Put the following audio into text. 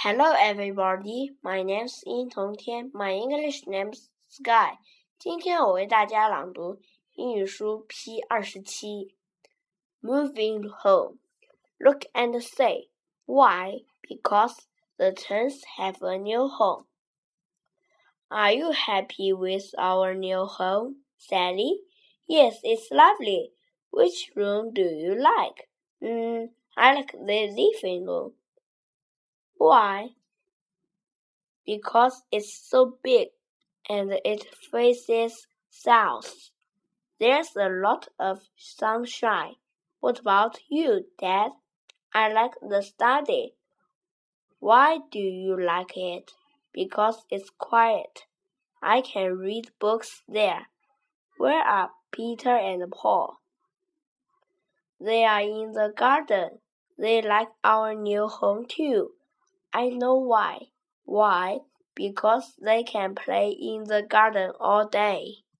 Hello, everybody. My name's Yin Tongtian. My English name's Sky. 今天我为大家朗读英语书 P 二十七。Moving home. Look and say why? Because the turns have a new home. Are you happy with our new home, Sally? Yes, it's lovely. Which room do you like? Mm, I like the living room. Why? Because it's so big and it faces south. There's a lot of sunshine. What about you, Dad? I like the study. Why do you like it? Because it's quiet. I can read books there. Where are Peter and Paul? They are in the garden. They like our new home too. I know why. Why? Because they can play in the garden all day.